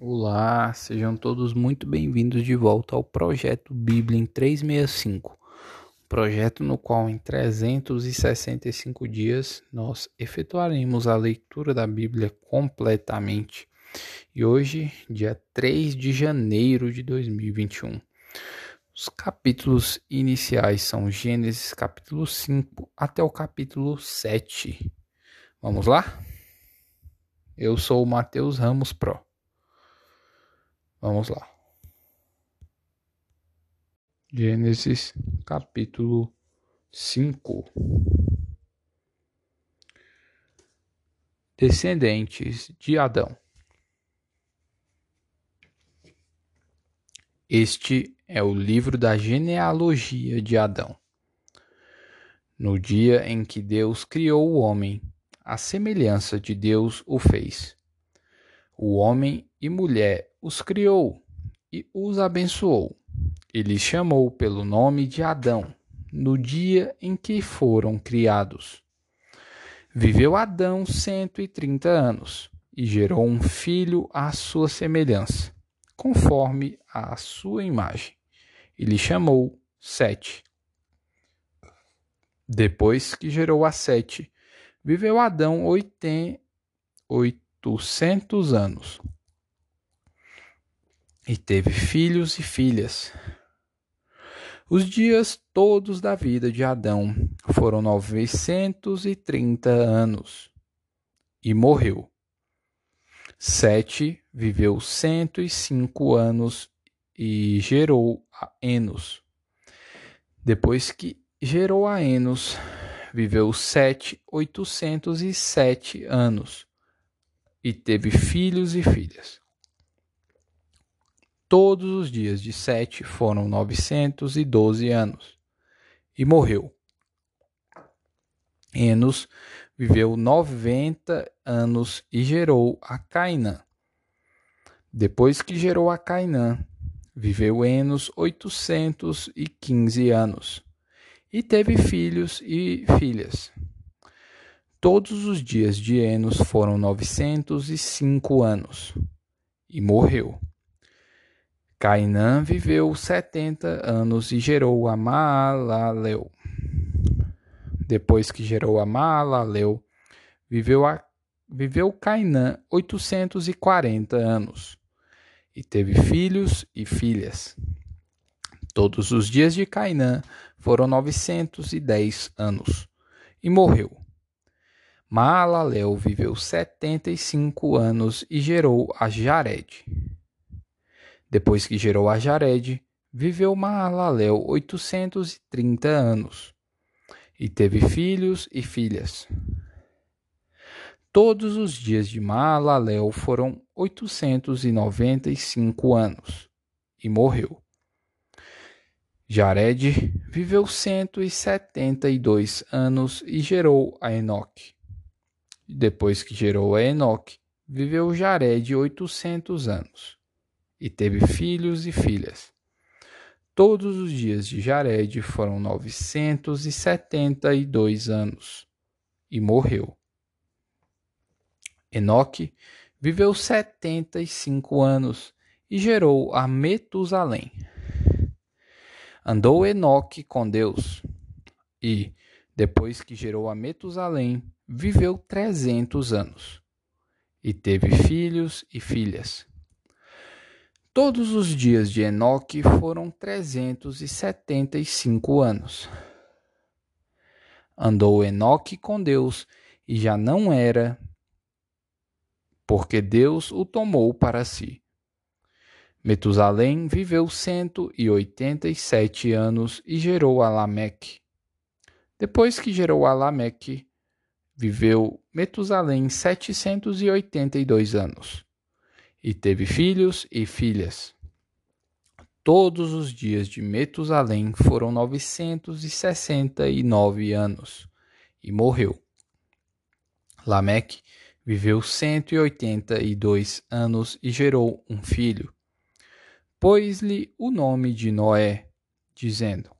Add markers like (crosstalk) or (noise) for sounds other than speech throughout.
Olá, sejam todos muito bem-vindos de volta ao projeto Bíblia em 365. Projeto no qual em 365 dias nós efetuaremos a leitura da Bíblia completamente. E hoje, dia 3 de janeiro de 2021. Os capítulos iniciais são Gênesis capítulo 5 até o capítulo 7. Vamos lá? Eu sou o Matheus Ramos Pro. Vamos lá. Gênesis capítulo 5 Descendentes de Adão. Este é o livro da genealogia de Adão. No dia em que Deus criou o homem, a semelhança de Deus o fez. O homem e mulher os criou e os abençoou. Ele chamou pelo nome de Adão, no dia em que foram criados. Viveu Adão cento e trinta anos e gerou um filho à sua semelhança, conforme a sua imagem. Ele chamou Sete. Depois que gerou a Sete, viveu Adão oitocentos anos e teve filhos e filhas. Os dias todos da vida de Adão foram novecentos e trinta anos e morreu. Sete viveu cento e cinco anos e gerou a Enos. Depois que gerou a Enos, viveu Sete oitocentos e sete anos e teve filhos e filhas. Todos os dias de Sete foram novecentos e doze anos, e morreu. Enos viveu noventa anos e gerou a Cainã. Depois que gerou a Cainã, viveu Enos oitocentos e quinze anos, e teve filhos e filhas. Todos os dias de Enos foram novecentos e cinco anos, e morreu. Cainã viveu setenta anos e gerou a Maalalel. Depois que gerou a Maalalel, viveu, a, viveu Cainã oitocentos e quarenta anos e teve filhos e filhas. Todos os dias de Cainã foram novecentos e dez anos e morreu. Maalalel viveu setenta e cinco anos e gerou a Jared. Depois que gerou a Jared, viveu Maalalel oitocentos e trinta anos, e teve filhos e filhas. Todos os dias de Maalalel foram oitocentos e noventa e cinco anos, e morreu. Jared viveu cento e setenta e dois anos e gerou a Enoque. Depois que gerou a Enoque, viveu Jared oitocentos anos e teve filhos e filhas. Todos os dias de Jared foram novecentos e setenta e dois anos, e morreu. Enoque viveu setenta e cinco anos e gerou a Metusalém. Andou Enoque com Deus, e, depois que gerou a Metusalém, viveu trezentos anos, e teve filhos e filhas. Todos os dias de Enoque foram trezentos e setenta e cinco anos. Andou Enoque com Deus e já não era, porque Deus o tomou para si. Metusalém viveu cento e oitenta e sete anos e gerou a Lameque. Depois que gerou a Lameque, viveu Metusalém setecentos e oitenta e dois anos e teve filhos e filhas. Todos os dias de Metusalém foram novecentos e sessenta e nove anos, e morreu. Lameque viveu cento e oitenta e dois anos e gerou um filho. Pôs-lhe o nome de Noé, dizendo: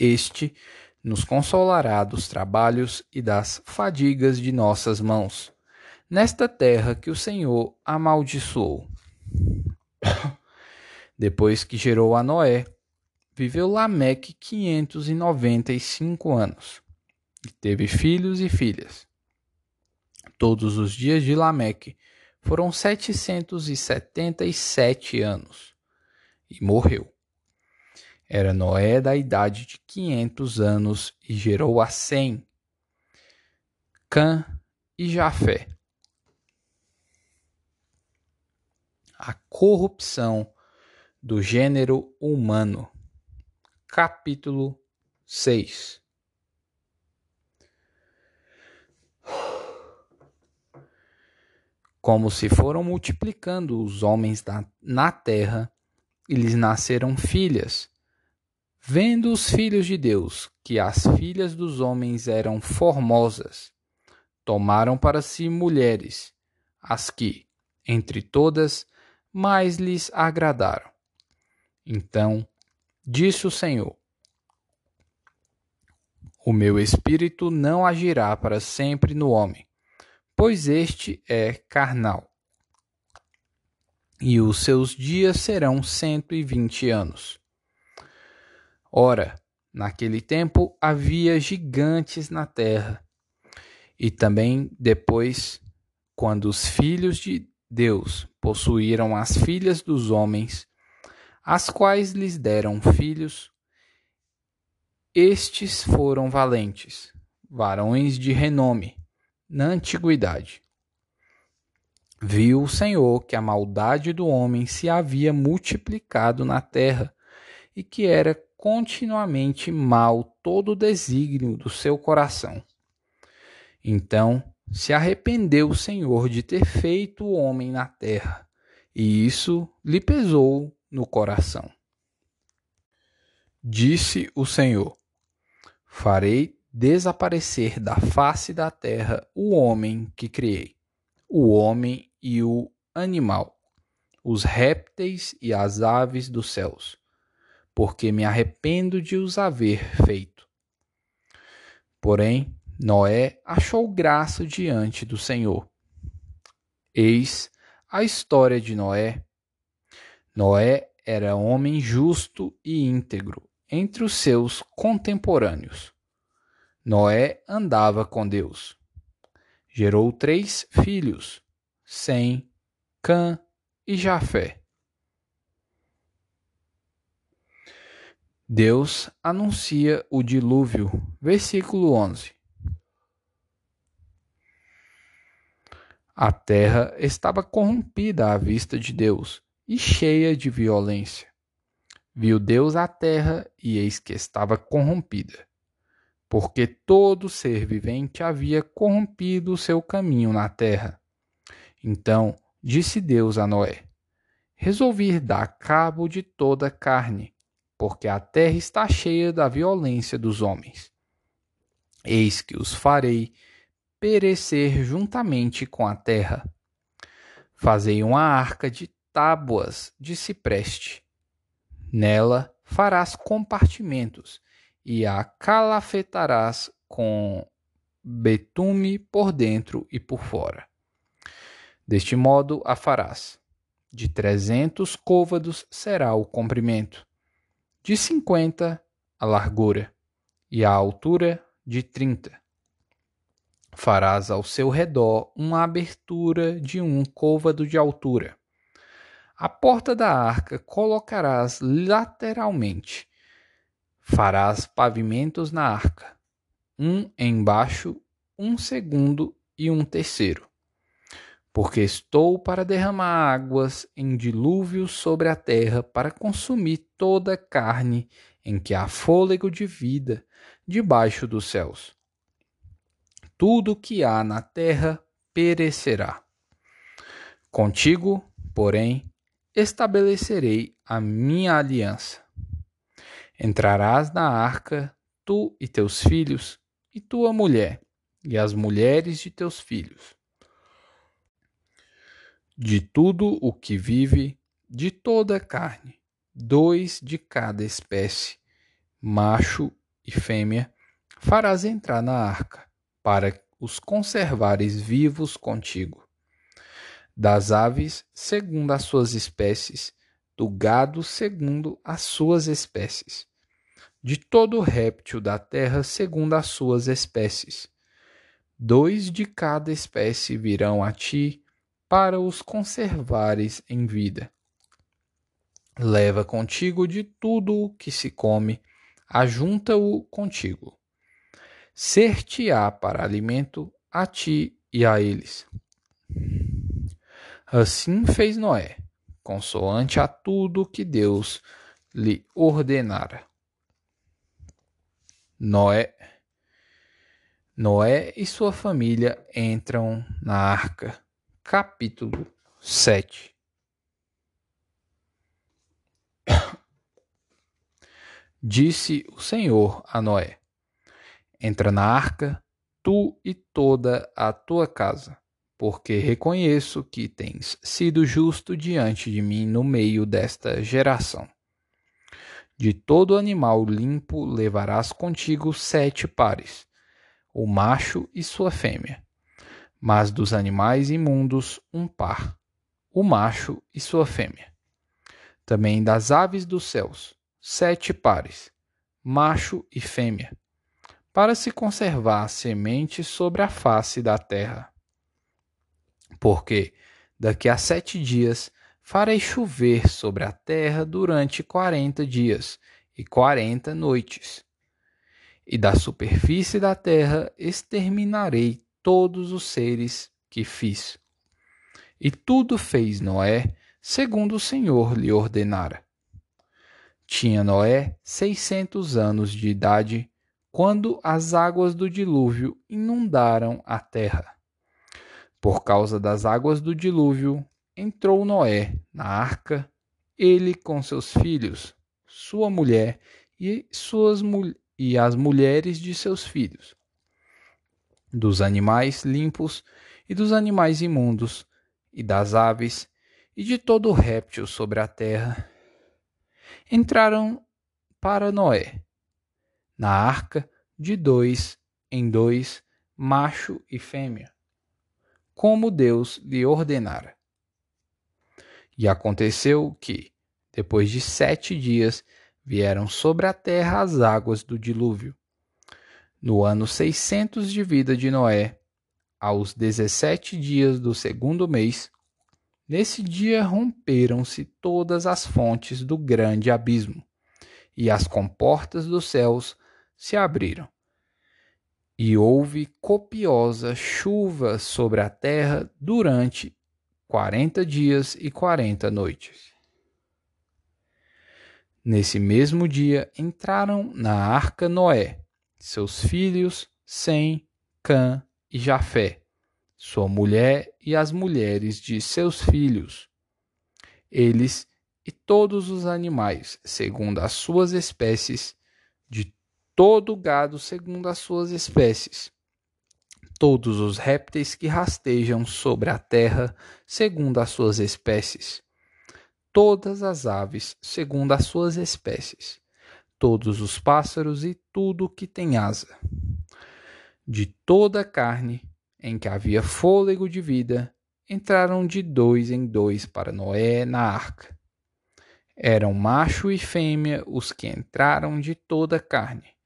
Este nos consolará dos trabalhos e das fadigas de nossas mãos nesta terra que o Senhor amaldiçoou. (coughs) Depois que gerou a Noé, viveu Lameque quinhentos e noventa e cinco anos, e teve filhos e filhas. Todos os dias de Lameque foram setecentos e setenta e sete anos, e morreu. Era Noé da idade de quinhentos anos e gerou a Sem, Cã e Jafé. A corrupção do gênero humano. Capítulo 6 Como se foram multiplicando os homens na terra, e lhes nasceram filhas. Vendo os filhos de Deus que as filhas dos homens eram formosas, tomaram para si mulheres, as que, entre todas, mais lhes agradaram. Então disse o Senhor: O meu espírito não agirá para sempre no homem, pois este é carnal. E os seus dias serão cento e vinte anos. Ora, naquele tempo havia gigantes na terra, e também depois, quando os filhos de Deus possuíram as filhas dos homens, as quais lhes deram filhos. Estes foram valentes, varões de renome, na antiguidade. Viu o Senhor que a maldade do homem se havia multiplicado na terra e que era continuamente mal todo o desígnio do seu coração. Então se arrependeu o Senhor de ter feito o homem na terra, e isso lhe pesou no coração. Disse o Senhor: Farei desaparecer da face da terra o homem que criei, o homem e o animal, os répteis e as aves dos céus, porque me arrependo de os haver feito. Porém, Noé achou graça diante do Senhor. Eis a história de Noé Noé era homem justo e íntegro entre os seus contemporâneos. Noé andava com Deus. Gerou três filhos: Sem, Cã e Jafé. Deus anuncia o dilúvio, versículo 11. A terra estava corrompida à vista de Deus e cheia de violência. Viu Deus a terra e eis que estava corrompida, porque todo ser vivente havia corrompido o seu caminho na terra. Então disse Deus a Noé: Resolvi dar cabo de toda a carne, porque a terra está cheia da violência dos homens. Eis que os farei perecer juntamente com a terra. Fazei uma arca de tábuas de cipreste. Nela farás compartimentos e a calafetarás com betume por dentro e por fora. Deste modo a farás. De trezentos côvados será o comprimento, de cinquenta a largura, e a altura de trinta. Farás ao seu redor uma abertura de um côvado de altura a porta da arca colocarás lateralmente. Farás pavimentos na arca, um embaixo, um segundo e um terceiro. Porque estou para derramar águas em dilúvio sobre a terra para consumir toda a carne em que há fôlego de vida debaixo dos céus. Tudo que há na terra perecerá. Contigo, porém, estabelecerei a minha aliança. Entrarás na arca, tu e teus filhos, e tua mulher, e as mulheres de teus filhos. De tudo o que vive, de toda a carne, dois de cada espécie, macho e fêmea, farás entrar na arca, para os conservares vivos contigo das aves, segundo as suas espécies, do gado, segundo as suas espécies, de todo réptil da terra, segundo as suas espécies. Dois de cada espécie virão a ti para os conservares em vida. Leva contigo de tudo o que se come, ajunta-o contigo. Ser-te-á para alimento a ti e a eles. Assim fez Noé, consoante a tudo que Deus lhe ordenara. Noé Noé e sua família entram na arca. Capítulo 7 (coughs) Disse o Senhor a Noé: Entra na arca, tu e toda a tua casa porque reconheço que tens sido justo diante de mim no meio desta geração. De todo animal limpo levarás contigo sete pares, o macho e sua fêmea, mas dos animais imundos um par, o macho e sua fêmea. Também das aves dos céus, sete pares, macho e fêmea, para se conservar semente sobre a face da terra porque daqui a sete dias farei chover sobre a terra durante quarenta dias e quarenta noites. E da superfície da terra exterminarei todos os seres que fiz. E tudo fez Noé segundo o Senhor lhe ordenara. Tinha Noé seiscentos anos de idade quando as águas do dilúvio inundaram a terra. Por causa das águas do dilúvio, entrou Noé na arca, ele com seus filhos, sua mulher e, suas, e as mulheres de seus filhos, dos animais limpos e dos animais imundos, e das aves, e de todo réptil sobre a terra. Entraram para Noé, na arca, de dois em dois, macho e fêmea como Deus lhe ordenara. E aconteceu que, depois de sete dias, vieram sobre a terra as águas do dilúvio. No ano seiscentos de vida de Noé, aos dezessete dias do segundo mês, nesse dia romperam-se todas as fontes do grande abismo, e as comportas dos céus se abriram e houve copiosa chuva sobre a terra durante quarenta dias e quarenta noites. Nesse mesmo dia entraram na arca Noé, seus filhos Sem, Cã e Jafé, sua mulher e as mulheres de seus filhos, eles e todos os animais, segundo as suas espécies, todo gado segundo as suas espécies, todos os répteis que rastejam sobre a terra segundo as suas espécies, todas as aves segundo as suas espécies, todos os pássaros e tudo que tem asa. De toda a carne em que havia fôlego de vida, entraram de dois em dois para Noé na arca. Eram macho e fêmea os que entraram de toda a carne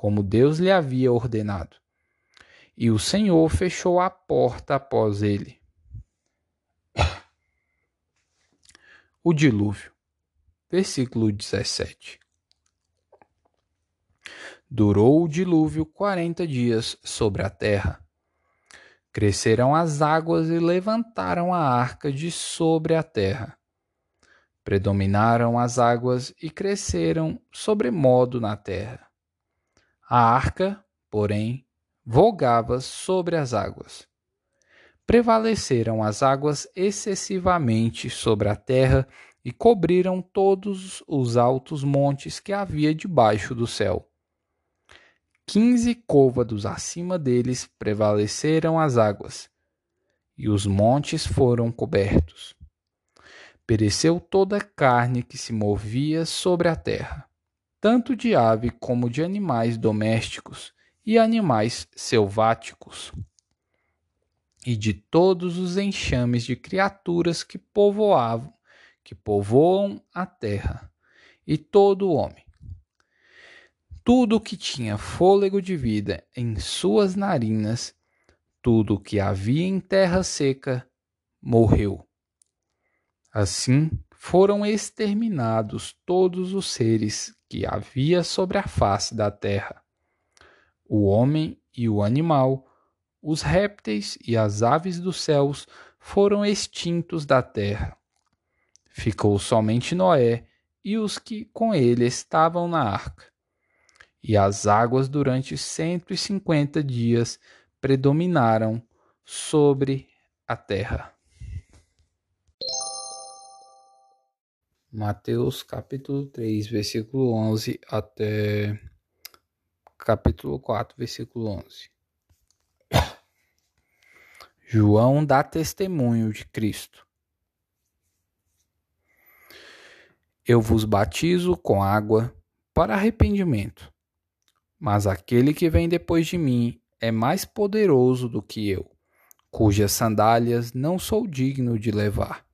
como Deus lhe havia ordenado. E o Senhor fechou a porta após ele. (coughs) O dilúvio. Versículo 17. Durou o dilúvio quarenta dias sobre a terra. Cresceram as águas e levantaram a arca de sobre a terra. Predominaram as águas e cresceram sobremodo na terra. A arca, porém, vogava sobre as águas. Prevaleceram as águas excessivamente sobre a terra e cobriram todos os altos montes que havia debaixo do céu. Quinze côvados acima deles prevaleceram as águas, e os montes foram cobertos. Pereceu toda a carne que se movia sobre a terra tanto de ave como de animais domésticos e animais selváticos. e de todos os enxames de criaturas que povoavam, que povoam a terra, e todo o homem. Tudo que tinha fôlego de vida em suas narinas, tudo que havia em terra seca, morreu. Assim foram exterminados todos os seres que havia sobre a face da terra. O homem e o animal, os répteis e as aves dos céus foram extintos da terra. Ficou somente Noé e os que com ele estavam na arca. E as águas durante cento e cinquenta dias predominaram sobre a terra. Mateus capítulo 3, versículo 11 até capítulo 4, versículo 11. João dá testemunho de Cristo. Eu vos batizo com água para arrependimento, mas aquele que vem depois de mim é mais poderoso do que eu, cujas sandálias não sou digno de levar.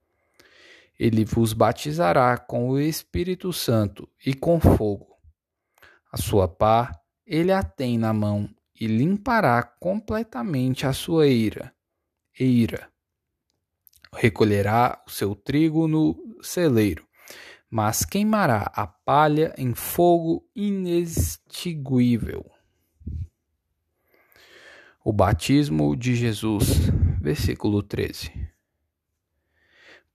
Ele vos batizará com o Espírito Santo e com fogo. A sua pá ele a tem na mão e limpará completamente a sua ira. Eira. Recolherá o seu trigo no celeiro, mas queimará a palha em fogo inextinguível. O batismo de Jesus, versículo 13.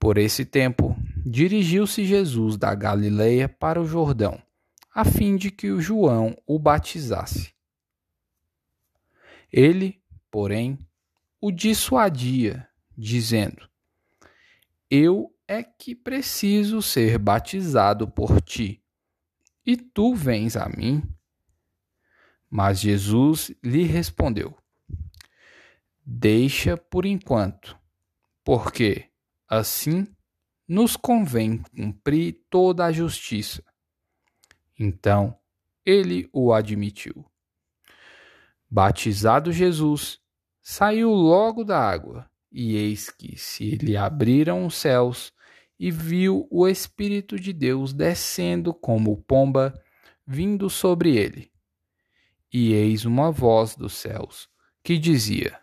Por esse tempo, dirigiu-se Jesus da Galileia para o Jordão, a fim de que o João o batizasse. Ele, porém, o dissuadia, dizendo: Eu é que preciso ser batizado por ti, e tu vens a mim? Mas Jesus lhe respondeu: Deixa por enquanto, porque Assim, nos convém cumprir toda a justiça. Então, ele o admitiu. Batizado Jesus, saiu logo da água, e eis que se lhe abriram os céus, e viu o Espírito de Deus descendo como pomba, vindo sobre ele. E eis uma voz dos céus, que dizia: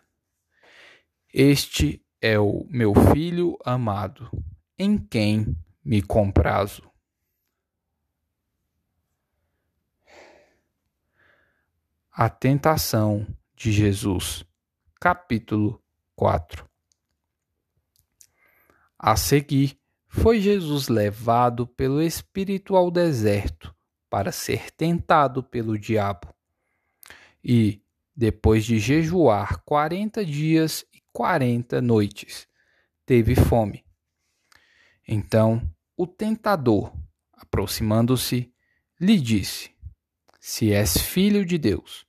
Este é o meu filho amado, em quem me comprazo. A tentação de Jesus, capítulo 4. A seguir, foi Jesus levado pelo Espírito ao deserto para ser tentado pelo diabo. E, depois de jejuar quarenta dias quarenta noites. Teve fome. Então o tentador, aproximando-se, lhe disse: Se és filho de Deus,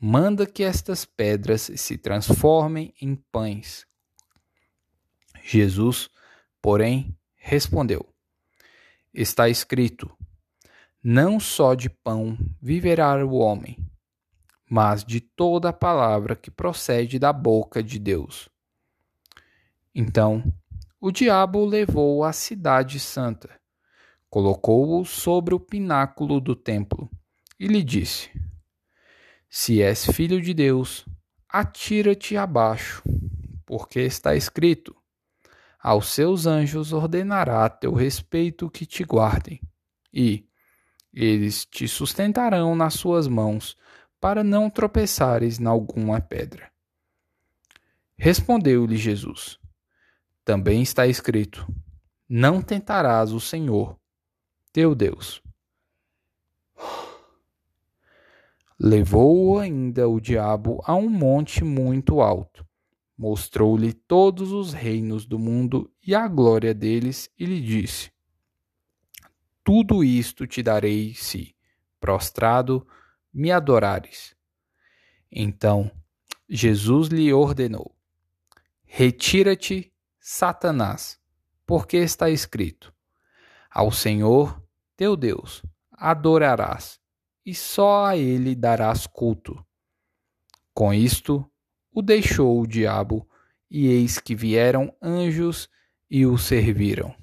manda que estas pedras se transformem em pães. Jesus, porém, respondeu: Está escrito: Não só de pão viverá o homem, mas de toda a palavra que procede da boca de Deus. Então o diabo o levou à cidade santa, colocou-o sobre o pináculo do templo e lhe disse: Se és filho de Deus, atira-te abaixo, porque está escrito: Aos seus anjos ordenará a teu respeito que te guardem, e eles te sustentarão nas suas mãos para não tropeçares em alguma pedra. Respondeu-lhe Jesus: Também está escrito: Não tentarás o Senhor, teu Deus. Levou-o ainda o diabo a um monte muito alto, mostrou-lhe todos os reinos do mundo e a glória deles, e lhe disse: Tudo isto te darei se, prostrado, me adorares. Então Jesus lhe ordenou: Retira-te, Satanás, porque está escrito: Ao Senhor teu Deus adorarás, e só a ele darás culto. Com isto, o deixou o diabo, e eis que vieram anjos e o serviram.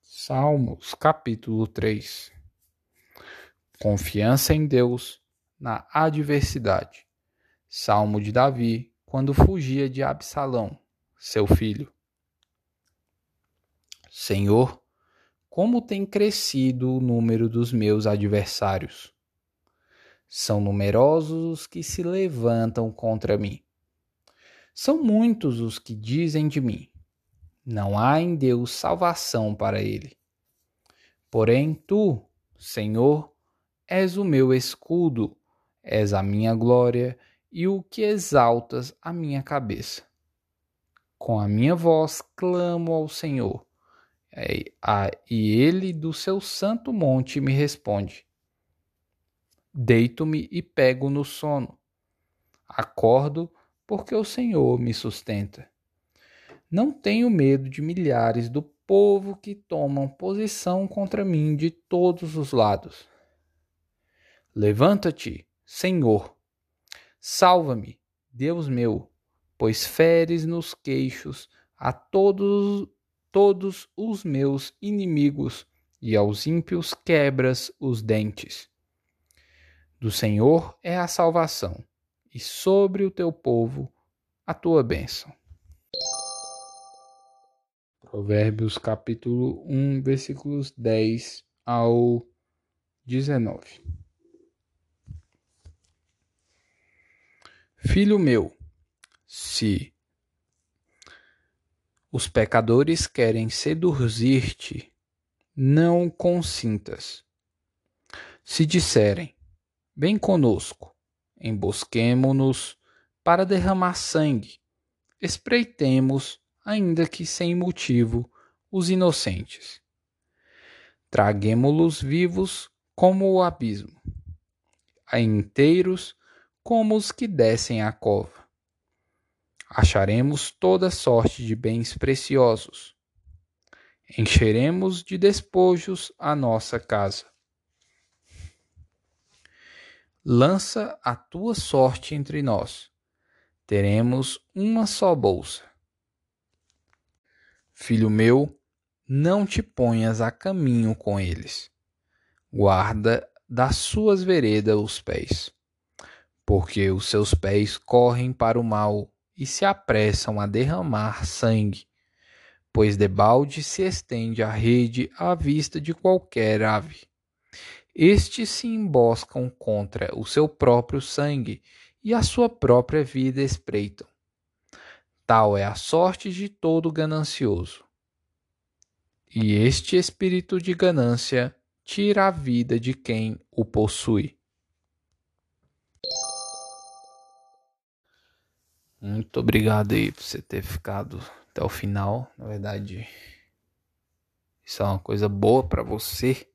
Salmos capítulo 3 Confiança em Deus na adversidade. Salmo de Davi quando fugia de Absalão, seu filho. Senhor, como tem crescido o número dos meus adversários. São numerosos os que se levantam contra mim. São muitos os que dizem de mim: não há em Deus salvação para ele. Porém, tu, Senhor, és o meu escudo, és a minha glória e o que exaltas a minha cabeça. Com a minha voz clamo ao Senhor, e ele do seu santo monte me responde. Deito-me e pego no sono. Acordo porque o Senhor me sustenta. Não tenho medo de milhares do povo que tomam posição contra mim de todos os lados. Levanta-te, Senhor. Salva-me, Deus meu, pois feres nos queixos a todos, todos os meus inimigos e aos ímpios quebras os dentes. Do Senhor é a salvação, e sobre o teu povo a tua bênção. Provérbios capítulo 1, versículos 10 ao 19. Filho meu, se os pecadores querem seduzir-te, não consintas. Se disserem, Vem conosco, embosquemo-nos para derramar sangue, espreitemos, ainda que sem motivo, os inocentes. Traguemo-los vivos como o abismo, inteiros como os que descem à cova. Acharemos toda sorte de bens preciosos. Encheremos de despojos a nossa casa Lança a tua sorte entre nós. Teremos uma só bolsa. Filho meu, não te ponhas a caminho com eles. Guarda das suas veredas os pés, porque os seus pés correm para o mal e se apressam a derramar sangue, pois debalde se estende a rede à vista de qualquer ave. Estes se emboscam contra o seu próprio sangue e a sua própria vida espreitam. Tal é a sorte de todo ganancioso. E este espírito de ganância tira a vida de quem o possui. Muito obrigado aí por você ter ficado até o final. Na verdade, isso é uma coisa boa para você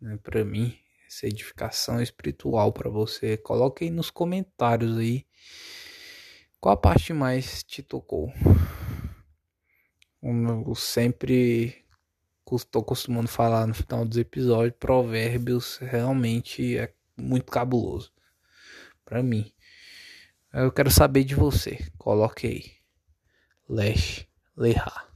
né, para mim, essa edificação espiritual para você. Coloque aí nos comentários aí qual a parte mais te tocou. Como eu sempre estou costumando falar no final dos episódios, Provérbios realmente é muito cabuloso para mim. Eu quero saber de você. Coloque aí. Lesh Lehar.